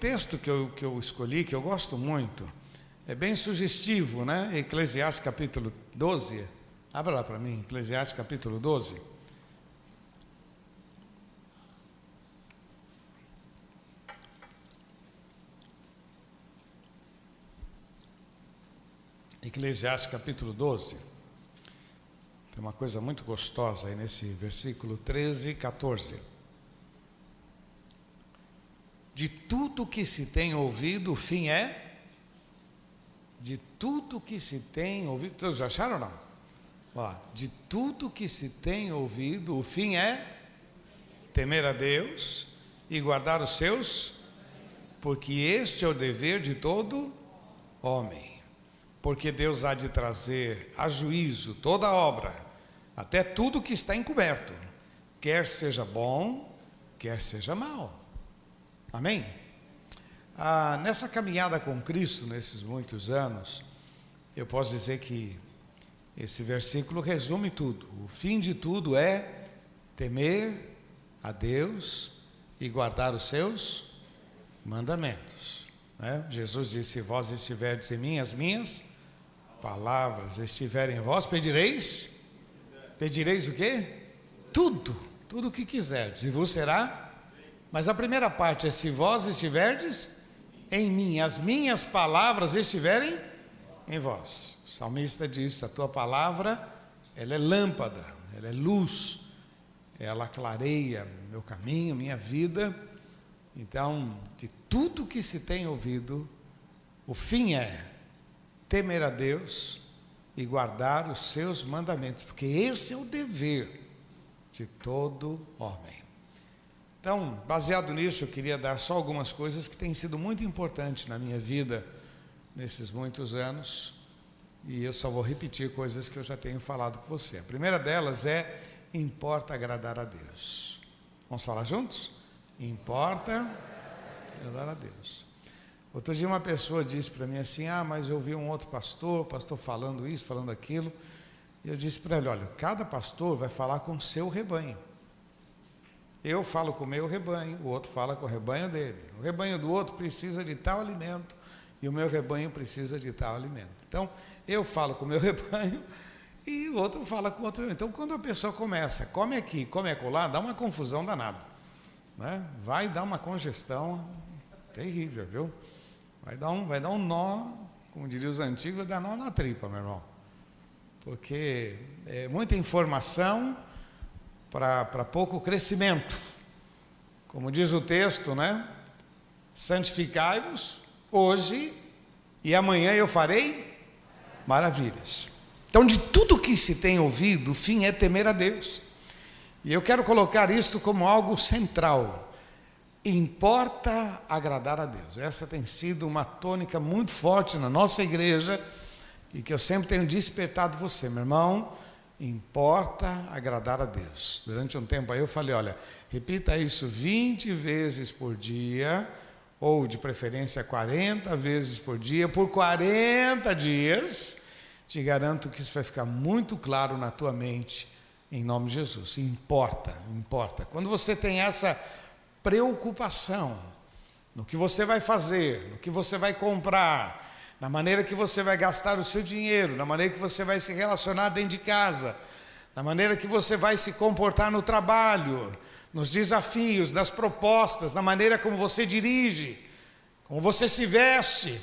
texto que eu, que eu escolhi, que eu gosto muito, é bem sugestivo, né? Eclesiastes capítulo 12. Abra lá para mim, Eclesiastes capítulo 12. Eclesiastes capítulo 12. Tem uma coisa muito gostosa aí nesse versículo 13 e 14. De tudo que se tem ouvido, o fim é? De tudo que se tem ouvido, todos já acharam ou não? Ó, de tudo que se tem ouvido, o fim é temer a Deus e guardar os seus, porque este é o dever de todo homem porque Deus há de trazer a juízo toda obra, até tudo que está encoberto, quer seja bom, quer seja mal. Amém? Ah, nessa caminhada com Cristo, nesses muitos anos, eu posso dizer que esse versículo resume tudo. O fim de tudo é temer a Deus e guardar os seus mandamentos. Né? Jesus disse: Vós estiverdes em mim, as minhas palavras estiverem em vós, pedireis? Pedireis o quê? Tudo, tudo o que quiserdes, e vos será. Mas a primeira parte é: se vós estiverdes em mim, as minhas palavras estiverem em vós. O salmista diz: a tua palavra, ela é lâmpada, ela é luz, ela clareia meu caminho, minha vida. Então, de tudo que se tem ouvido, o fim é temer a Deus e guardar os seus mandamentos, porque esse é o dever de todo homem. Então, baseado nisso, eu queria dar só algumas coisas que têm sido muito importantes na minha vida nesses muitos anos, e eu só vou repetir coisas que eu já tenho falado com você. A primeira delas é: importa agradar a Deus. Vamos falar juntos? Importa agradar a Deus. Outro dia uma pessoa disse para mim assim: Ah, mas eu vi um outro pastor, pastor falando isso, falando aquilo. E eu disse para ele: Olha, cada pastor vai falar com o seu rebanho. Eu falo com o meu rebanho, o outro fala com o rebanho dele. O rebanho do outro precisa de tal alimento e o meu rebanho precisa de tal alimento. Então, eu falo com o meu rebanho e o outro fala com o outro. Então, quando a pessoa começa, come aqui, come acolá, dá uma confusão danada. Né? Vai dar uma congestão terrível, viu? Vai dar um, vai dar um nó, como diriam os antigos, dar nó na tripa, meu irmão. Porque é muita informação para pouco crescimento. Como diz o texto, né? Santificai-vos hoje e amanhã eu farei maravilhas. Então, de tudo que se tem ouvido, o fim é temer a Deus. E eu quero colocar isto como algo central importa agradar a Deus. Essa tem sido uma tônica muito forte na nossa igreja e que eu sempre tenho despertado você, meu irmão. Importa agradar a Deus. Durante um tempo aí eu falei: olha, repita isso 20 vezes por dia, ou de preferência 40 vezes por dia, por 40 dias. Te garanto que isso vai ficar muito claro na tua mente, em nome de Jesus. Importa, importa. Quando você tem essa preocupação no que você vai fazer, no que você vai comprar, na maneira que você vai gastar o seu dinheiro, na maneira que você vai se relacionar dentro de casa, na maneira que você vai se comportar no trabalho, nos desafios, nas propostas, na maneira como você dirige, como você se veste.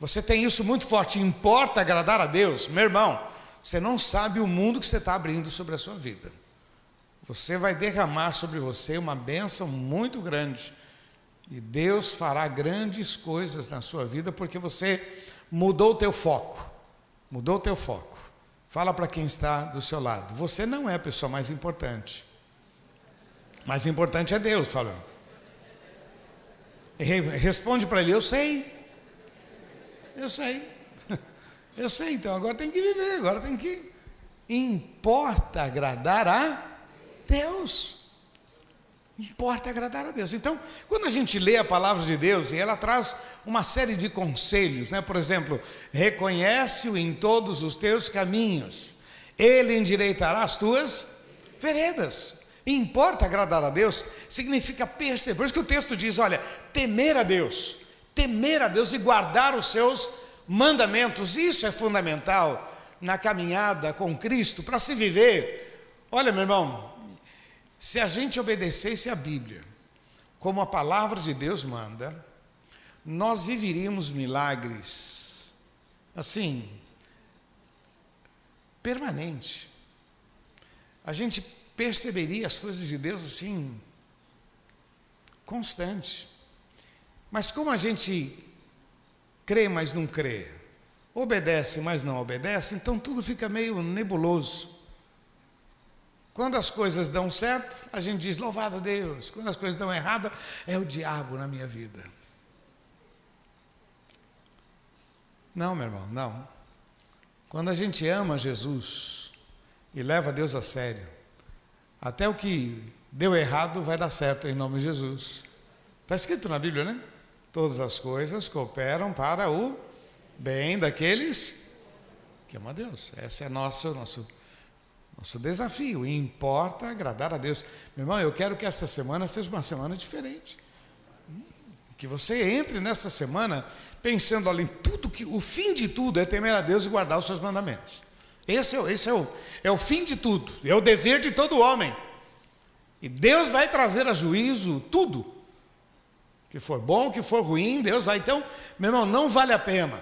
Você tem isso muito forte. Importa agradar a Deus? Meu irmão, você não sabe o mundo que você está abrindo sobre a sua vida. Você vai derramar sobre você uma bênção muito grande. E Deus fará grandes coisas na sua vida porque você mudou o teu foco. Mudou o teu foco. Fala para quem está do seu lado. Você não é a pessoa mais importante. Mais importante é Deus, falando. Responde para ele: Eu sei. Eu sei. Eu sei, então agora tem que viver, agora tem que. Importa agradar a Deus. Importa agradar a Deus. Então, quando a gente lê a palavra de Deus e ela traz uma série de conselhos, né? por exemplo, reconhece-o em todos os teus caminhos, ele endireitará as tuas veredas. Importa agradar a Deus significa perceber. Por isso que o texto diz: olha, temer a Deus, temer a Deus e guardar os seus mandamentos. Isso é fundamental na caminhada com Cristo para se viver. Olha, meu irmão, se a gente obedecesse a Bíblia, como a palavra de Deus manda, nós viveríamos milagres assim, permanente. A gente perceberia as coisas de Deus assim, constante. Mas como a gente crê, mas não crê, obedece, mas não obedece, então tudo fica meio nebuloso. Quando as coisas dão certo, a gente diz louvado a Deus. Quando as coisas dão errado, é o diabo na minha vida. Não, meu irmão, não. Quando a gente ama Jesus e leva Deus a sério, até o que deu errado vai dar certo em nome de Jesus. Está escrito na Bíblia, né? Todas as coisas cooperam para o bem daqueles que amam a Deus. Esse é nosso, nosso, nosso desafio. E importa agradar a Deus. Meu irmão, eu quero que esta semana seja uma semana diferente. Que você entre nesta semana pensando ali em tudo que o fim de tudo é temer a Deus e guardar os seus mandamentos. Esse, é, esse é, o, é o fim de tudo, é o dever de todo homem. E Deus vai trazer a juízo tudo. Que for bom, que for ruim, Deus vai. Então, meu irmão, não vale a pena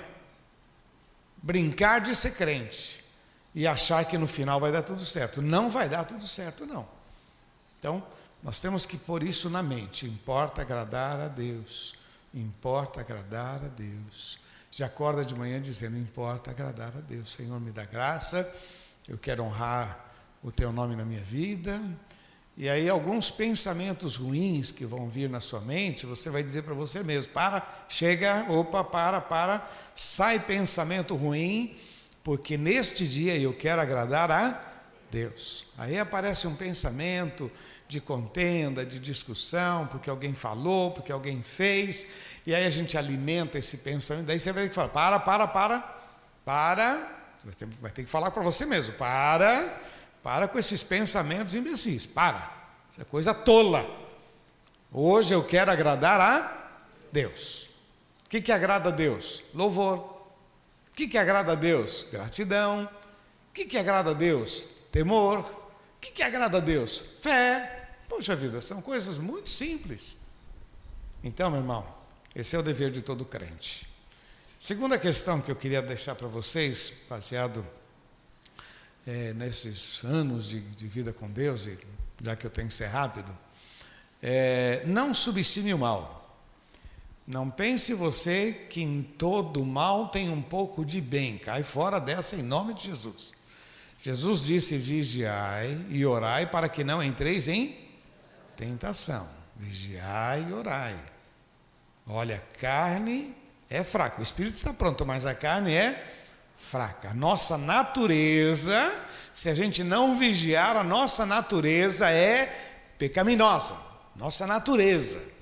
brincar de ser crente e achar que no final vai dar tudo certo. Não vai dar tudo certo, não. Então, nós temos que pôr isso na mente. Importa agradar a Deus. Importa agradar a Deus. Já acorda de manhã dizendo: Importa agradar a Deus. Senhor, me dá graça. Eu quero honrar o teu nome na minha vida. E aí, alguns pensamentos ruins que vão vir na sua mente, você vai dizer para você mesmo: para, chega, opa, para, para, sai pensamento ruim, porque neste dia eu quero agradar a Deus. Aí aparece um pensamento de contenda, de discussão, porque alguém falou, porque alguém fez, e aí a gente alimenta esse pensamento, daí você vai ter que falar, para, para, para, para, vai ter que falar para você mesmo, para, para com esses pensamentos imbecis, para, isso é coisa tola. Hoje eu quero agradar a Deus. O que, que agrada a Deus? Louvor. O que, que agrada a Deus? Gratidão. O que, que agrada a Deus? Temor. O que, que agrada a Deus? Fé. Poxa vida, são coisas muito simples. Então, meu irmão, esse é o dever de todo crente. Segunda questão que eu queria deixar para vocês, baseado é, nesses anos de, de, vida com Deus, e já que eu tenho que ser rápido, é, não subestime o mal. Não pense você que em todo mal tem um pouco de bem. Cai fora dessa em nome de Jesus. Jesus disse: vigiai e orai para que não entreis em tentação. Vigiai e orai. Olha, carne é fraca. O espírito está pronto, mas a carne é fraca. A nossa natureza, se a gente não vigiar, a nossa natureza é pecaminosa. Nossa natureza.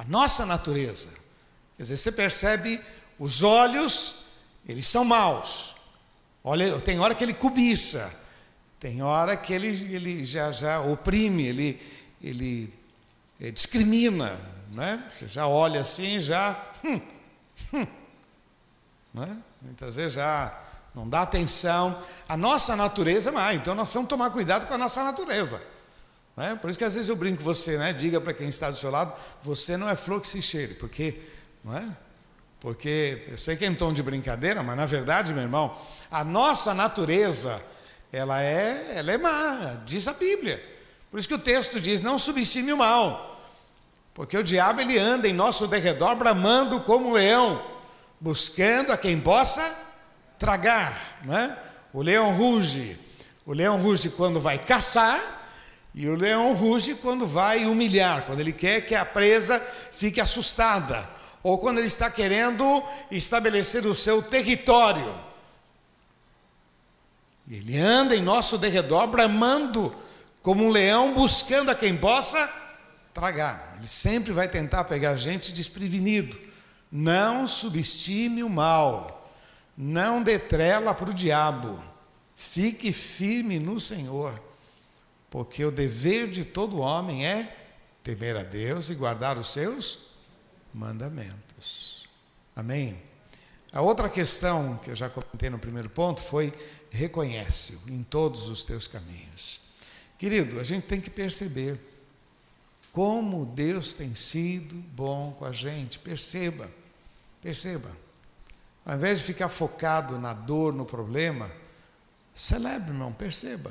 A nossa natureza. Quer dizer, você percebe, os olhos, eles são maus. Olha, tem hora que ele cobiça, tem hora que ele, ele já, já oprime, ele, ele é, discrimina, né? Você já olha assim, já, hum, hum, né? muitas vezes já não dá atenção. A nossa natureza é má, então nós precisamos tomar cuidado com a nossa natureza. Né? Por isso que às vezes eu brinco com você, né? diga para quem está do seu lado, você não é flor que se cheire, porque, não é? Porque eu sei que é em tom de brincadeira, mas na verdade, meu irmão, a nossa natureza, ela é, ela é má, diz a Bíblia. Por isso que o texto diz: não subestime o mal, porque o diabo ele anda em nosso derredor bramando como um leão, buscando a quem possa tragar, né? O leão ruge, o leão ruge quando vai caçar, e o leão ruge quando vai humilhar, quando ele quer que a presa fique assustada, ou quando ele está querendo estabelecer o seu território. Ele anda em nosso derredor bramando como um leão buscando a quem possa tragar. Ele sempre vai tentar pegar gente desprevenido. Não subestime o mal. Não dê trela para o diabo. Fique firme no Senhor. Porque o dever de todo homem é temer a Deus e guardar os seus mandamentos. Amém? A outra questão que eu já comentei no primeiro ponto foi: reconhece-o em todos os teus caminhos. Querido, a gente tem que perceber como Deus tem sido bom com a gente. Perceba, perceba. Ao invés de ficar focado na dor, no problema, celebre, irmão, perceba.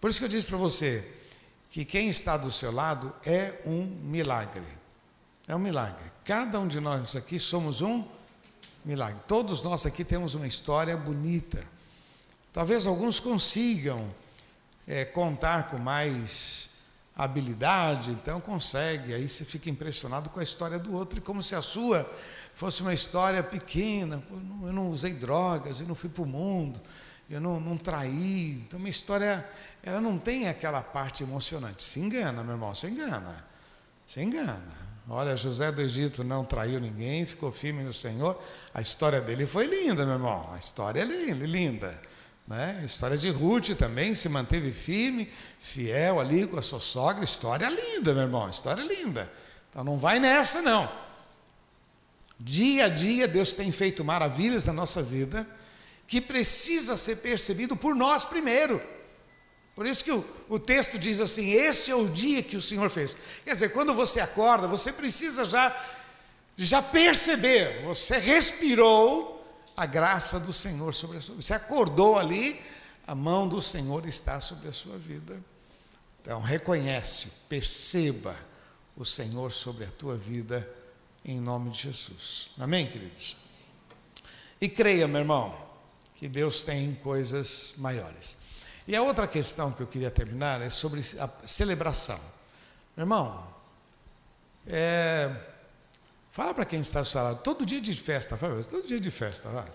Por isso que eu disse para você que quem está do seu lado é um milagre. É um milagre. Cada um de nós aqui somos um milagre. Todos nós aqui temos uma história bonita. Talvez alguns consigam é, contar com mais habilidade, então consegue. Aí você fica impressionado com a história do outro, e como se a sua fosse uma história pequena. Eu não usei drogas, eu não fui para o mundo, eu não, não traí. Então, minha história, ela não tem aquela parte emocionante. Se engana, meu irmão, se engana. Se engana. Olha, José do Egito não traiu ninguém, ficou firme no Senhor. A história dele foi linda, meu irmão. A história é linda. linda né? A história de Ruth também se manteve firme, fiel ali com a sua sogra. História linda, meu irmão. História linda. Então não vai nessa, não. Dia a dia Deus tem feito maravilhas na nossa vida que precisa ser percebido por nós primeiro. Por isso que o, o, texto diz assim: Este é o dia que o Senhor fez. Quer dizer, quando você acorda, você precisa já, já perceber, você respirou a graça do Senhor sobre a sua vida. Você acordou ali, a mão do Senhor está sobre a sua vida. Então, reconhece, perceba o Senhor sobre a tua vida, em nome de Jesus. Amém, queridos? E creia, meu irmão, que Deus tem coisas maiores. E a outra questão que eu queria terminar é sobre a celebração. Meu irmão, é, fala para quem está ao seu lado, todo dia de festa, fala, todo dia de festa. Vai.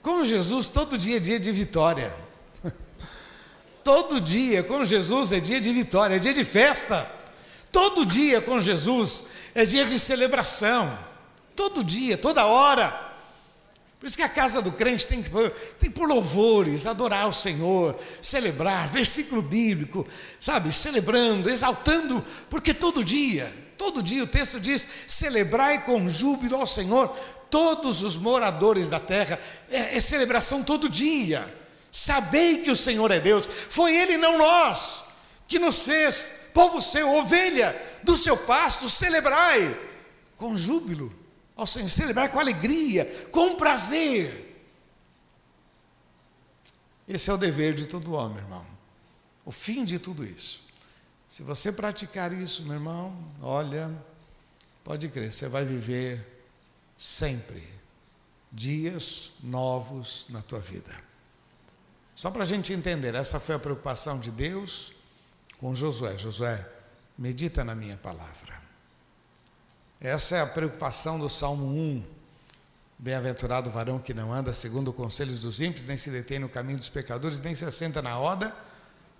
Com Jesus, todo dia é dia de vitória. todo dia com Jesus é dia de vitória, é dia de festa. Todo dia com Jesus é dia de celebração. Todo dia, toda hora. Por isso que a casa do crente tem que, tem por louvores, adorar o Senhor, celebrar, versículo bíblico, sabe, celebrando, exaltando, porque todo dia, todo dia o texto diz: celebrai com júbilo ao Senhor todos os moradores da terra, é, é celebração todo dia. Sabei que o Senhor é Deus, foi Ele, não nós, que nos fez, povo seu, ovelha do seu pasto, celebrai com júbilo ao Senhor, celebrar com alegria, com prazer. Esse é o dever de todo homem, irmão. O fim de tudo isso. Se você praticar isso, meu irmão, olha, pode crer, você vai viver sempre dias novos na tua vida. Só para a gente entender, essa foi a preocupação de Deus com Josué. Josué, medita na minha palavra. Essa é a preocupação do Salmo 1. Bem-aventurado o varão que não anda segundo os conselhos dos ímpios, nem se detém no caminho dos pecadores, nem se assenta na roda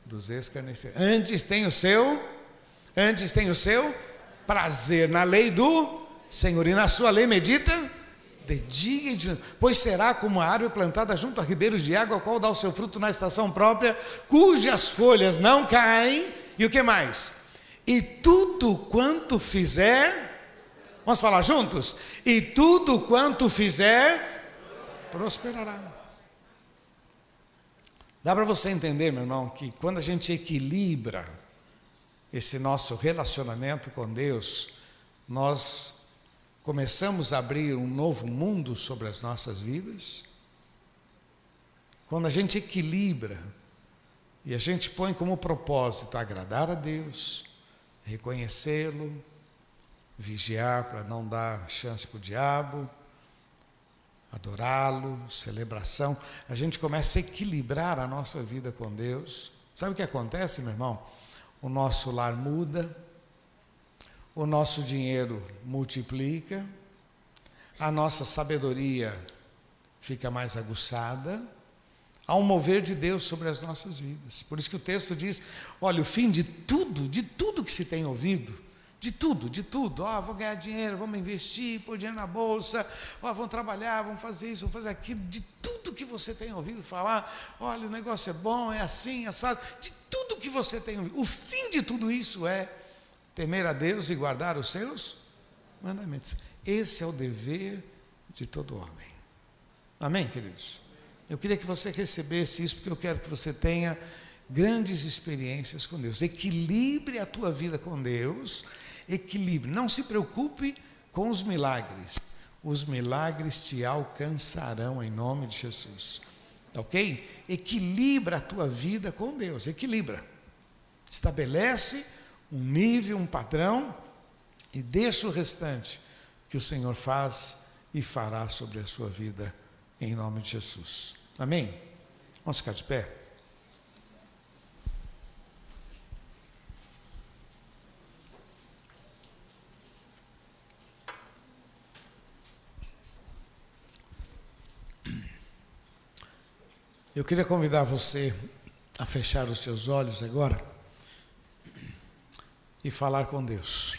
dos escarnecedores. Antes tem o seu, antes tem o seu prazer na lei do Senhor, e na sua lei medita de dia e de noite, pois será como a árvore plantada junto a ribeiros de água, a qual dá o seu fruto na estação própria, cujas folhas não caem, e o que mais? E tudo quanto fizer, Vamos falar juntos? E tudo quanto fizer, prosperará. Dá para você entender, meu irmão, que quando a gente equilibra esse nosso relacionamento com Deus, nós começamos a abrir um novo mundo sobre as nossas vidas. Quando a gente equilibra e a gente põe como propósito agradar a Deus, reconhecê-lo, vigiar para não dar chance para o diabo, adorá-lo, celebração. A gente começa a equilibrar a nossa vida com Deus. Sabe o que acontece, meu irmão? O nosso lar muda, o nosso dinheiro multiplica, a nossa sabedoria fica mais aguçada. Há um mover de Deus sobre as nossas vidas. Por isso que o texto diz: olha, o fim de tudo, de tudo que se tem ouvido, de tudo, de tudo. Ó, oh, vou ganhar dinheiro, vamos investir, pôr dinheiro na bolsa, ó, oh, vamos trabalhar, vamos fazer isso, vamos fazer aquilo, de tudo que você tem ouvido falar, olha, o negócio é bom, é assim, assado, de tudo que você tem ouvido. O fim de tudo isso é temer a Deus e guardar os seus mandamentos. Esse é o dever de todo homem. Amém, queridos? Eu queria que você recebesse isso, porque eu quero que você tenha grandes experiências com Deus. Equilibre a tua vida com Deus, equilibre. Não se preocupe com os milagres. Os milagres te alcançarão em nome de Jesus. Tá ok? Equilibra a tua vida com Deus, equilibra. Estabelece um nível, um padrão e deixa o restante que o Senhor faz e fará sobre a sua vida em nome de Jesus. Amém? Vamos ficar de pé? Eu queria convidar você a fechar os seus olhos agora e falar com Deus.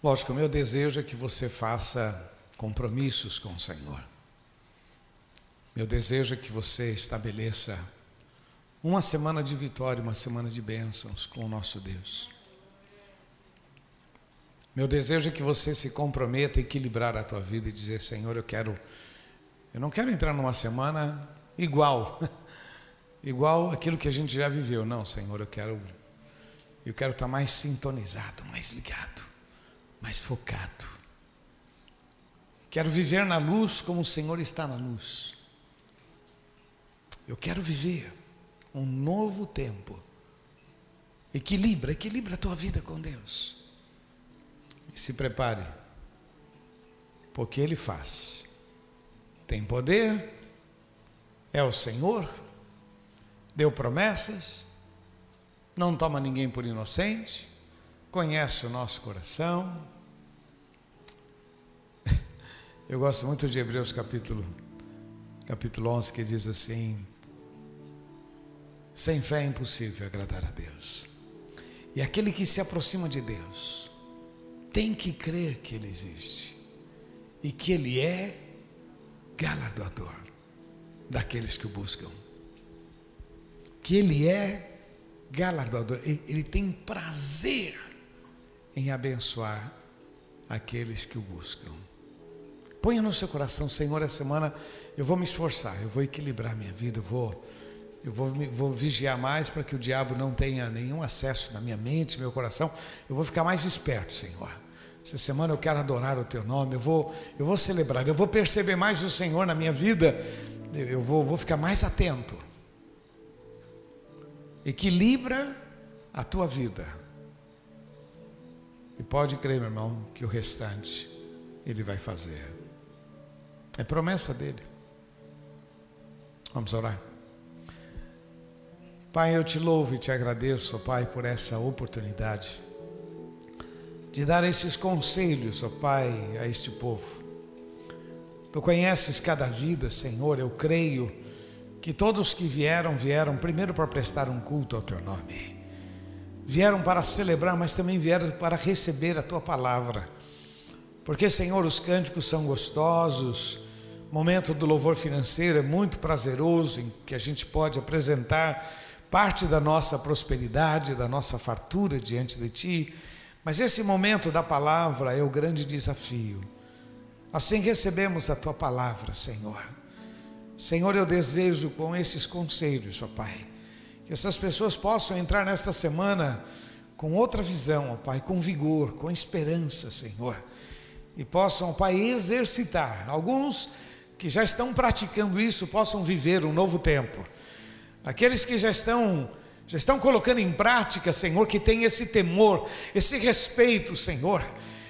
Lógico, o meu desejo é que você faça compromissos com o Senhor. Meu desejo é que você estabeleça uma semana de vitória, uma semana de bênçãos com o nosso Deus. Meu desejo é que você se comprometa a equilibrar a tua vida e dizer: Senhor, eu quero eu não quero entrar numa semana igual, igual aquilo que a gente já viveu. Não, Senhor, eu quero, eu quero estar mais sintonizado, mais ligado, mais focado. Quero viver na luz como o Senhor está na luz. Eu quero viver um novo tempo. Equilibra, equilibra a tua vida com Deus. E se prepare, porque Ele faz tem poder, é o Senhor, deu promessas, não toma ninguém por inocente, conhece o nosso coração. Eu gosto muito de Hebreus capítulo, capítulo 11, que diz assim: sem fé é impossível agradar a Deus. E aquele que se aproxima de Deus tem que crer que Ele existe. E que Ele é galardoador daqueles que o buscam. Que Ele é galardoador, Ele tem prazer em abençoar aqueles que o buscam. Ponha no seu coração, Senhor, essa semana eu vou me esforçar, eu vou equilibrar minha vida, eu vou, eu vou, vou vigiar mais para que o diabo não tenha nenhum acesso na minha mente, meu coração. Eu vou ficar mais esperto, Senhor. Essa semana eu quero adorar o teu nome, eu vou, eu vou celebrar, eu vou perceber mais o Senhor na minha vida, eu vou, vou ficar mais atento. Equilibra a tua vida. E pode crer, meu irmão, que o restante Ele vai fazer. É promessa dele. Vamos orar. Pai, eu te louvo e te agradeço, Pai, por essa oportunidade de dar esses conselhos, ó Pai, a este povo. Tu conheces cada vida, Senhor, eu creio que todos que vieram, vieram primeiro para prestar um culto ao Teu nome, vieram para celebrar, mas também vieram para receber a Tua palavra, porque, Senhor, os cânticos são gostosos, o momento do louvor financeiro é muito prazeroso, em que a gente pode apresentar parte da nossa prosperidade, da nossa fartura diante de Ti mas esse momento da palavra é o grande desafio. Assim recebemos a tua palavra, Senhor. Senhor, eu desejo com esses conselhos, ó Pai, que essas pessoas possam entrar nesta semana com outra visão, ó Pai, com vigor, com esperança, Senhor. E possam, ó Pai, exercitar. Alguns que já estão praticando isso possam viver um novo tempo. Aqueles que já estão já estão colocando em prática, Senhor, que tem esse temor, esse respeito, Senhor.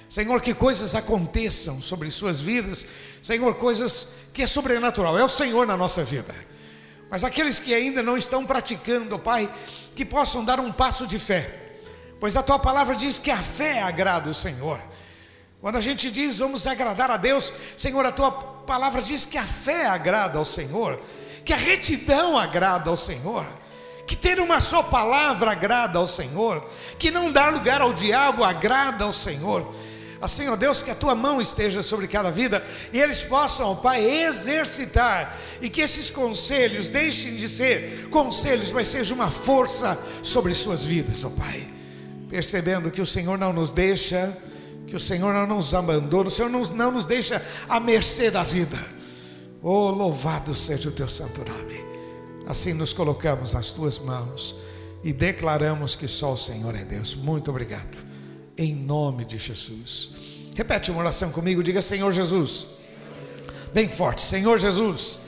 Senhor, que coisas aconteçam sobre suas vidas, Senhor, coisas que é sobrenatural, é o Senhor na nossa vida. Mas aqueles que ainda não estão praticando, Pai, que possam dar um passo de fé, pois a tua palavra diz que a fé agrada o Senhor. Quando a gente diz vamos agradar a Deus, Senhor, a tua palavra diz que a fé agrada ao Senhor, que a retidão agrada ao Senhor que ter uma só palavra agrada ao Senhor, que não dar lugar ao diabo agrada ao Senhor. Assim, ó Deus, que a tua mão esteja sobre cada vida e eles possam, ó Pai, exercitar e que esses conselhos deixem de ser conselhos, mas seja uma força sobre suas vidas, ó Pai. Percebendo que o Senhor não nos deixa, que o Senhor não nos abandona, o Senhor não, não nos deixa à mercê da vida. Oh, louvado seja o teu santo nome. Assim nos colocamos nas tuas mãos e declaramos que só o Senhor é Deus. Muito obrigado. Em nome de Jesus. Repete uma oração comigo, diga Senhor Jesus. Bem forte, Senhor Jesus.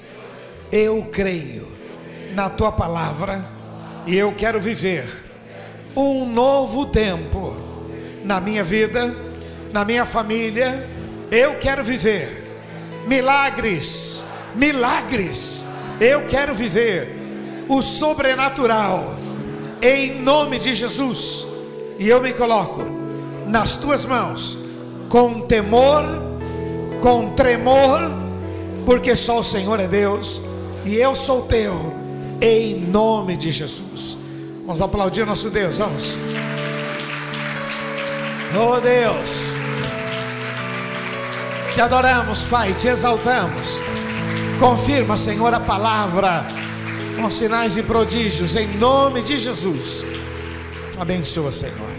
Eu creio na tua palavra e eu quero viver um novo tempo na minha vida, na minha família. Eu quero viver milagres, milagres. Eu quero viver o sobrenatural em nome de Jesus. E eu me coloco nas tuas mãos, com temor, com tremor, porque só o Senhor é Deus e eu sou teu, em nome de Jesus. Vamos aplaudir nosso Deus, vamos. Oh Deus, te adoramos, Pai, te exaltamos. Confirma, Senhor, a palavra com sinais e prodígios, em nome de Jesus. Abençoa, Senhor.